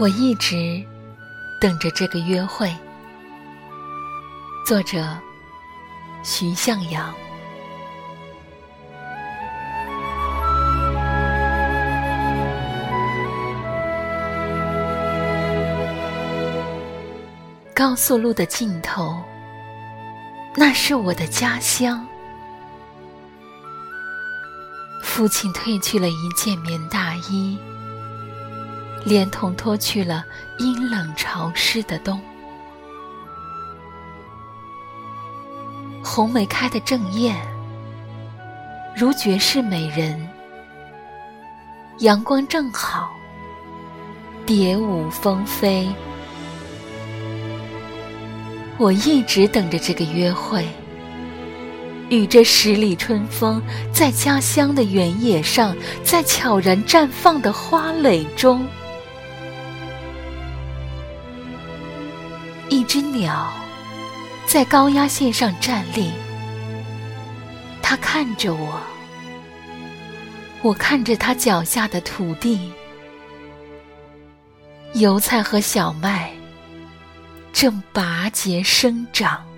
我一直等着这个约会。作者：徐向阳。高速路的尽头，那是我的家乡。父亲褪去了一件棉大衣。连同脱去了阴冷潮湿的冬，红梅开得正艳，如绝世美人。阳光正好，蝶舞蜂飞。我一直等着这个约会，与这十里春风，在家乡的原野上，在悄然绽放的花蕾中。一只鸟在高压线上站立，它看着我，我看着它脚下的土地，油菜和小麦正拔节生长。